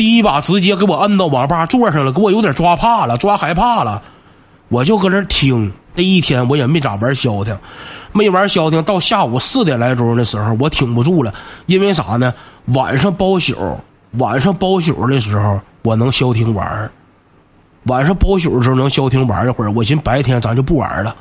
第一把直接给我摁到网吧座上了，给我有点抓怕了，抓害怕了。我就搁那听，这一天我也没咋玩消停，没玩消停。到下午四点来钟的时候，我挺不住了，因为啥呢？晚上包宿，晚上包宿的时候，我能消停玩晚上包宿的时候能消停玩一会儿。我寻白天咱就不玩了，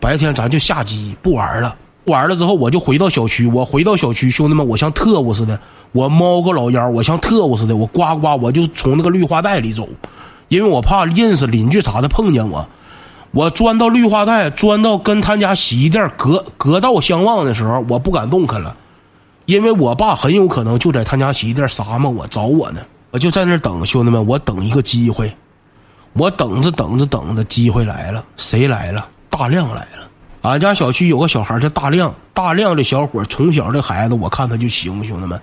白天咱就下机不玩了。玩了之后，我就回到小区。我回到小区，兄弟们，我像特务似的，我猫个老腰，我像特务似的，我呱呱，我就从那个绿化带里走，因为我怕认识邻居啥的碰见我。我钻到绿化带，钻到跟他家洗衣店隔隔道相望的时候，我不敢动弹了，因为我爸很有可能就在他家洗衣店撒嘛我找我呢。我就在那等，兄弟们，我等一个机会，我等着等着等着，机会来了，谁来了？大亮来了。俺家小区有个小孩叫大亮，大亮这小伙从小这孩子，我看他就行，兄弟们，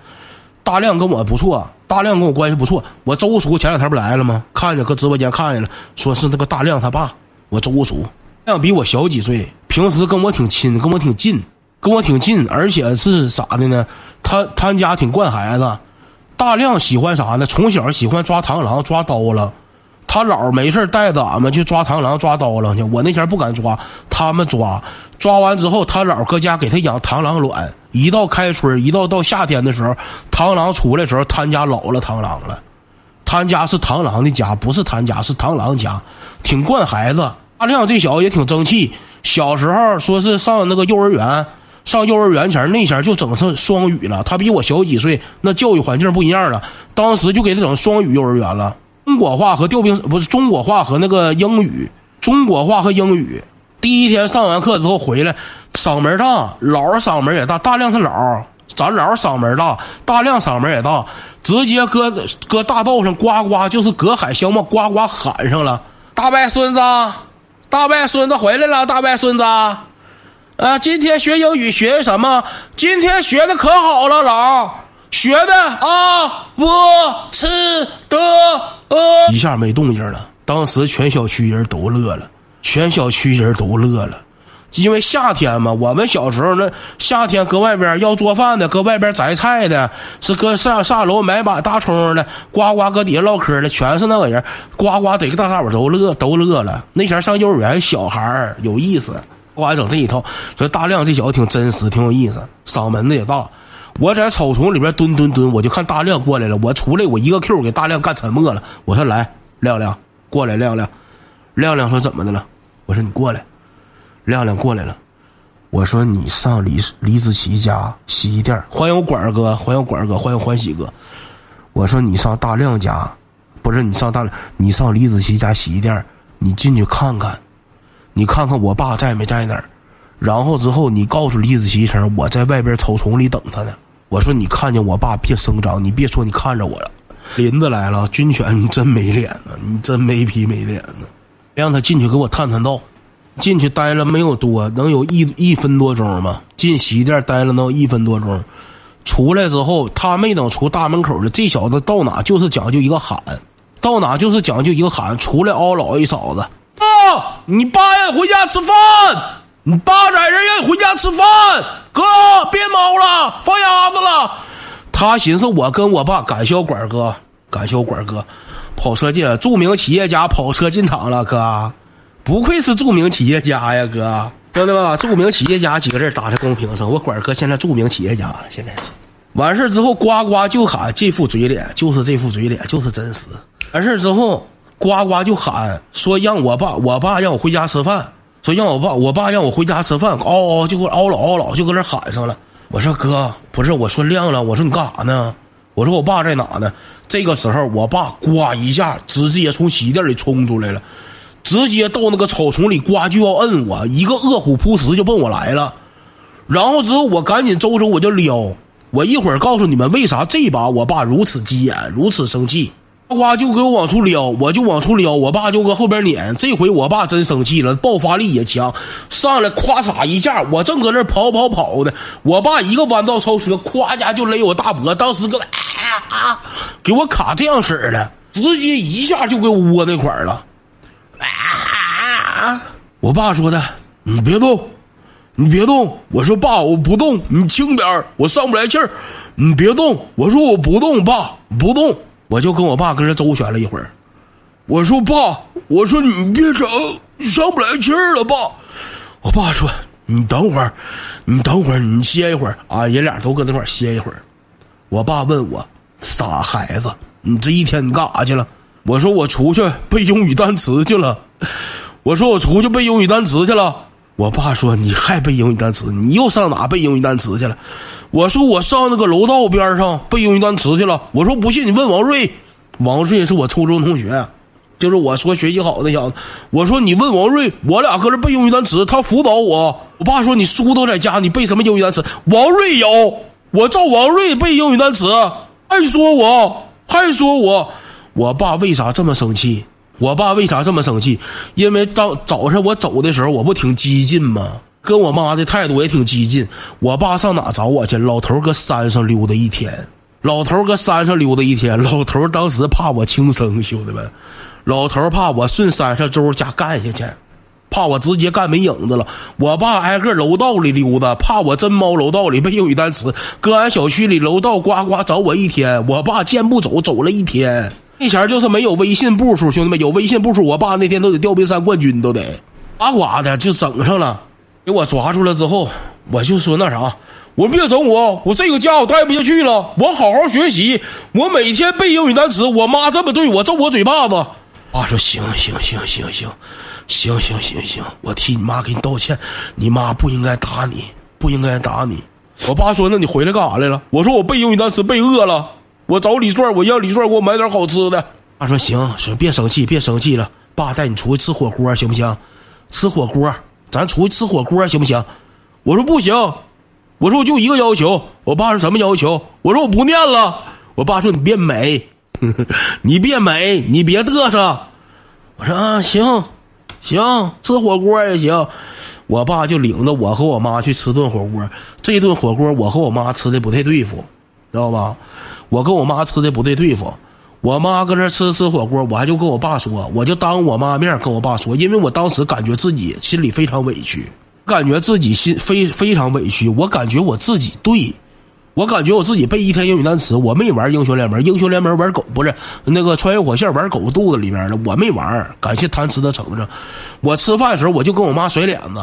大亮跟我不错，大亮跟我关系不错。我周叔前两天不来了吗？看见搁直播间看见了，说是那个大亮他爸。我周叔，亮比我小几岁，平时跟我挺亲，跟我挺近，跟我挺近，而且是咋的呢？他他家挺惯孩子，大亮喜欢啥呢？从小喜欢抓螳螂、抓刀了。他姥没事带着俺们去抓螳螂、抓刀了去。我那天不敢抓，他们抓，抓完之后，他姥搁家给他养螳螂卵。一到开春，一到到夏天的时候，螳螂出来的时候，他家老了螳螂了。他家是螳螂的家，不是他家，是螳螂家，挺惯孩子。大亮这小子也挺争气，小时候说是上那个幼儿园，上幼儿园前那前就整上双语了。他比我小几岁，那教育环境不一样了。当时就给他整双语幼儿园了，中国话和调兵不是中国话和那个英语，中国话和英语。第一天上完课之后回来，嗓门大，老嗓门也大。大亮他老，咱老嗓门大，大亮嗓门也大，直接搁搁大道上呱呱就是隔海相望，呱呱喊上了，大外孙子。大外孙子回来了，大外孙子，啊，今天学英语学什么？今天学的可好了，老学的啊，我吃的呃，一下没动静了。当时全小区人都乐了，全小区人都乐了，因为夏天嘛，我们小时候那夏天搁外边要做饭的，搁外边摘菜的，是搁上上楼买把大葱的，呱呱搁底下唠嗑的，全是那个人，呱呱得个大伙都乐都乐了。那前上幼儿园，小孩有意思，呱整这一套。说大亮这小子挺真实，挺有意思，嗓门子也大。我在草丛里边蹲蹲蹲，我就看大亮过来了，我出来我一个 Q 给大亮干沉默了。我说来，亮亮过来，亮亮，亮亮说怎么的了？我说你过来。亮亮过来了，我说你上李李子琪家洗衣店，欢迎我管儿哥，欢迎管儿哥，欢迎欢喜哥。我说你上大亮家，不是你上大亮，你上李子琪家洗衣店，你进去看看，你看看我爸在没在那儿，然后之后你告诉李子柒一声，我在外边草丛里等他呢。我说你看见我爸别声张，你别说你看着我了。林子来了，军犬你真没脸呢，你真没皮没脸呢，让他进去给我探探道。进去待了没有多，能有一一分多钟吗？进洗衣店待了能有一分多钟，出来之后他没等出大门口呢，这小子到哪就是讲究一个喊，到哪就是讲究一个喊，出来嗷老一嫂子，啊，你爸让回家吃饭，你爸在这让回家吃饭，哥别猫了，放鸭子了。他寻思我跟我爸赶销管哥，赶销管哥，跑车进，著名企业家跑车进场了，哥。不愧是著名企业家呀，哥，兄弟们，著名企业家几个字打在公屏上。我管哥现在著名企业家了，现在是完事之后，呱呱就喊这副嘴脸，就是这副嘴脸，就是真实。完事之后，呱呱就喊说让我爸，我爸让我回家吃饭，说让我爸，我爸让我回家吃饭，嗷嗷就给我嗷老嗷老就搁那喊上了。我说哥，不是，我说亮亮，我说你干啥呢？我说我爸在哪呢？这个时候，我爸呱一下直接从洗衣店里冲出来了。直接到那个草丛里，呱就要摁我，一个饿虎扑食就奔我来了。然后之后我赶紧周周我就撩，我一会儿告诉你们为啥这把我爸如此急眼，如此生气。呱就给我往出撩，我就往出撩，我爸就搁后边撵。这回我爸真生气了，爆发力也强，上来咵嚓一下，我正搁那跑跑跑的，我爸一个弯道超车，咵家就勒我大脖，当时搁那啊，给我卡这样式的，直接一下就给我窝那块儿了。啊！我爸说的，你别动，你别动。我说爸，我不动，你轻点我上不来气儿。你别动，我说我不动，爸不动。我就跟我爸跟这周旋了一会儿。我说爸，我说你别整，上不来气儿了爸。我爸说你等会儿，你等会儿，你歇一会儿啊。爷俩都搁那块儿歇一会儿。我爸问我傻孩子，你这一天你干啥去了？我说我出去背英语单词去了。我说我出去背英语单词去了。我爸说你还背英语单词？你又上哪背英语单词去了？我说我上那个楼道边上背英语单词去了。我说不信你问王瑞，王瑞是我初中同学，就是我说学习好那小子。我说你问王瑞，我俩搁这背英语单词，他辅导我。我爸说你书都在家，你背什么英语单词？王瑞有，我照王瑞背英语单词，还说我，还说我。我爸为啥这么生气？我爸为啥这么生气？因为当早上我走的时候，我不挺激进吗？跟我妈的态度也挺激进。我爸上哪找我去？老头搁山上溜达一天。老头搁山上溜达一天。老头当时怕我轻生，兄弟们，老头怕我顺山上周家干下去，怕我直接干没影子了。我爸挨个楼道里溜达，怕我真猫楼道里背英语单词。搁俺小区里楼道呱呱找我一天。我爸见不走，走了一天。那前就是没有微信步数，兄弟们有微信步数，我爸那天都得吊冰山冠军，都得呱呱的就整上了。给我抓住了之后，我就说那啥，我别整我，我这个家我待不下去了，我好好学习，我每天背英语单词。我妈这么对我，揍我嘴巴子。爸说行行行行行，行行行行，我替你妈给你道歉，你妈不应该打你，不应该打你。我爸说那你回来干啥来了？我说我背英语单词背饿了，我找李帅，我让李帅给我买点好吃的。爸说行，行别生气，别生气了，爸带你出去吃火锅行不行？吃火锅。咱出去吃火锅行不行？我说不行，我说我就一个要求。我爸说什么要求？我说我不念了。我爸说你别美，你别美，你别嘚瑟。我说啊，行，行，吃火锅也行。我爸就领着我和我妈去吃顿火锅。这顿火锅我和我妈吃的不太对付，知道吧？我跟我妈吃的不对对付。我妈搁这吃吃火锅，我还就跟我爸说，我就当我妈面跟我爸说，因为我当时感觉自己心里非常委屈，感觉自己心非非常委屈，我感觉我自己对，我感觉我自己背一天英语单词，我没玩英雄联盟，英雄联盟玩狗不是那个穿越火线玩狗肚子里边的，我没玩，感谢贪吃的橙子，我吃饭的时候我就跟我妈甩脸子，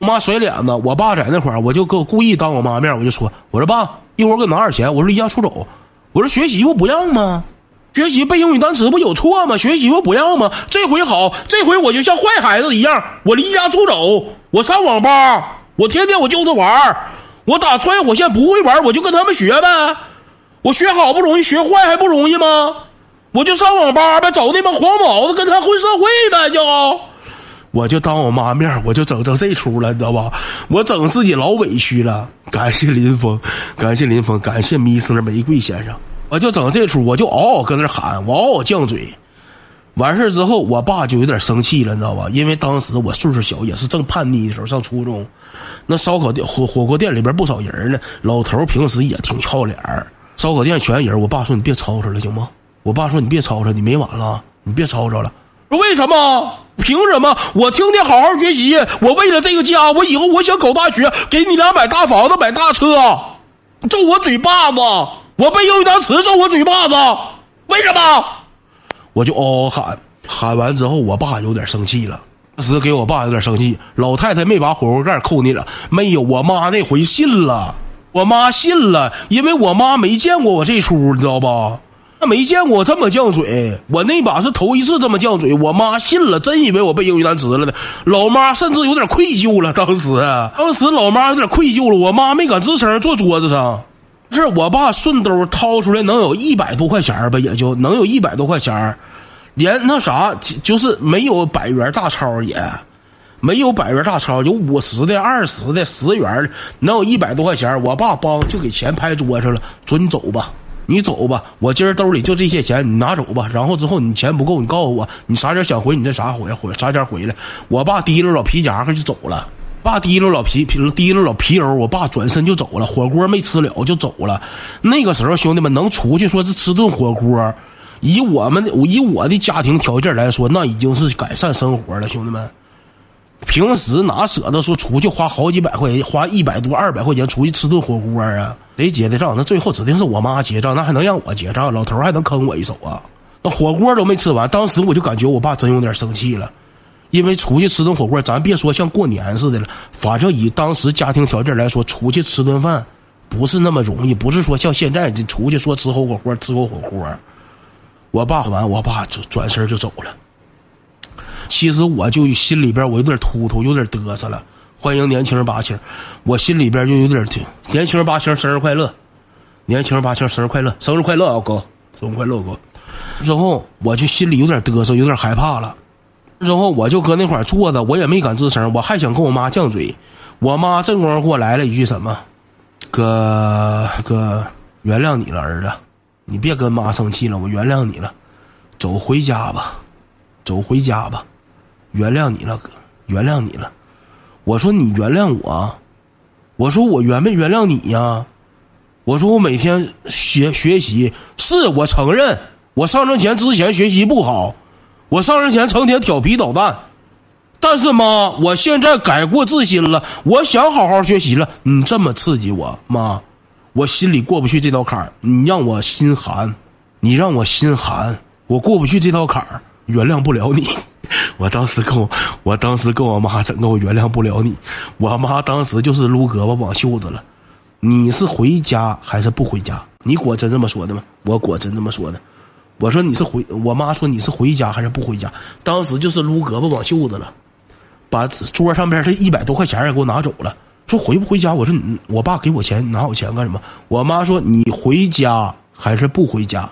我妈甩脸子，我爸在那块儿，我就跟故意当我妈面，我就说，我说爸，一会儿给我拿点钱，我说离家出走，我说学习不不让吗？学习背英语单词不有错吗？学习不不要吗？这回好，这回我就像坏孩子一样，我离家出走，我上网吧，我天天我就着玩我打穿越火线不会玩，我就跟他们学呗。我学好不容易，学坏还不容易吗？我就上网吧呗，找那帮黄毛子跟他混社会呗，就我就当我妈面，我就整整这出了，你知道吧？我整自己老委屈了。感谢林峰，感谢林峰，感谢迷斯玫瑰先生。我就整这出，我就嗷嗷搁那喊，我嗷嗷犟嘴。完事之后，我爸就有点生气了，你知道吧？因为当时我岁数小，也是正叛逆的时候，上初中。那烧烤店、火火锅店里边不少人呢。老头平时也挺好脸烧烤店全人，我爸说你别吵吵了，行吗？我爸说你别吵吵，你没完了，你别吵吵了。说为什么？凭什么？我听天好好学习，我为了这个家，我以后我想考大学，给你俩买大房子、买大车，揍我嘴巴子。我背英语单词揍我嘴巴子，为什么？我就嗷嗷喊，喊完之后，我爸有点生气了。当时给我爸有点生气，老太太没把火锅盖扣你了，没有。我妈那回信了，我妈信了，因为我妈没见过我这出，你知道吧？没见过这么犟嘴，我那把是头一次这么犟嘴。我妈信了，真以为我背英语单词了呢。老妈甚至有点愧疚了，当时，当时老妈有点愧疚了，我妈没敢吱声，坐桌子上。是我爸顺兜掏出来能有一百多块钱吧，也就能有一百多块钱连那啥就是没有百元大钞，也没有百元大钞，有五十的、二十的、十元能有一百多块钱我爸帮就给钱拍桌上了，准走吧，你走吧，我今儿兜里就这些钱，你拿走吧。然后之后你钱不够，你告诉我，你啥点想回，你再啥回回啥钱回来。我爸提溜老皮夹克就走了。爸提溜老皮皮提溜老皮油，我爸转身就走了，火锅没吃了就走了。那个时候兄弟们能出去说是吃顿火锅，以我们以我的家庭条件来说，那已经是改善生活了。兄弟们，平时哪舍得说出去花好几百块钱，花一百多、二百块钱出去吃顿火锅啊？谁结的账？那最后指定是我妈结账，那还能让我结账？老头还能坑我一手啊？那火锅都没吃完，当时我就感觉我爸真有点生气了，因为出去吃顿火锅，咱别说像过年似的了，反正以当时家庭条件来说，出去吃顿饭不是那么容易，不是说像现在这出去说吃火锅，吃口火锅。我爸完，我爸就转身就走了。其实我就心里边我有点突突，有点嘚瑟了。欢迎年轻人八千，我心里边就有点挺年轻人八千生日快乐，年轻人八千生日快乐，生日快乐啊哥，生日快乐哥。之后我就心里有点嘚瑟，有点害怕了。之后我就搁那块坐着，我也没敢吱声，我还想跟我妈犟嘴。我妈正功夫给我来了一句什么：“哥哥，原谅你了，儿子，你别跟妈生气了，我原谅你了，走回家吧，走回家吧。”原谅你了，哥，原谅你了。我说你原谅我，我说我原没原谅你呀？我说我每天学学习，是我承认我上这前之前学习不好，我上这前成天调皮捣蛋。但是妈，我现在改过自新了，我想好好学习了。你这么刺激我，妈，我心里过不去这道坎儿，你让我心寒，你让我心寒，我过不去这道坎儿，原谅不了你。我当时跟我，我当时跟我妈整个我原谅不了你。我妈当时就是撸胳膊挽袖子了。你是回家还是不回家？你果真这么说的吗？我果真这么说的。我说你是回，我妈说你是回家还是不回家？当时就是撸胳膊挽袖子了，把桌上边这一百多块钱也给我拿走了。说回不回家？我说你，我爸给我钱，拿我钱干什么？我妈说你回家还是不回家？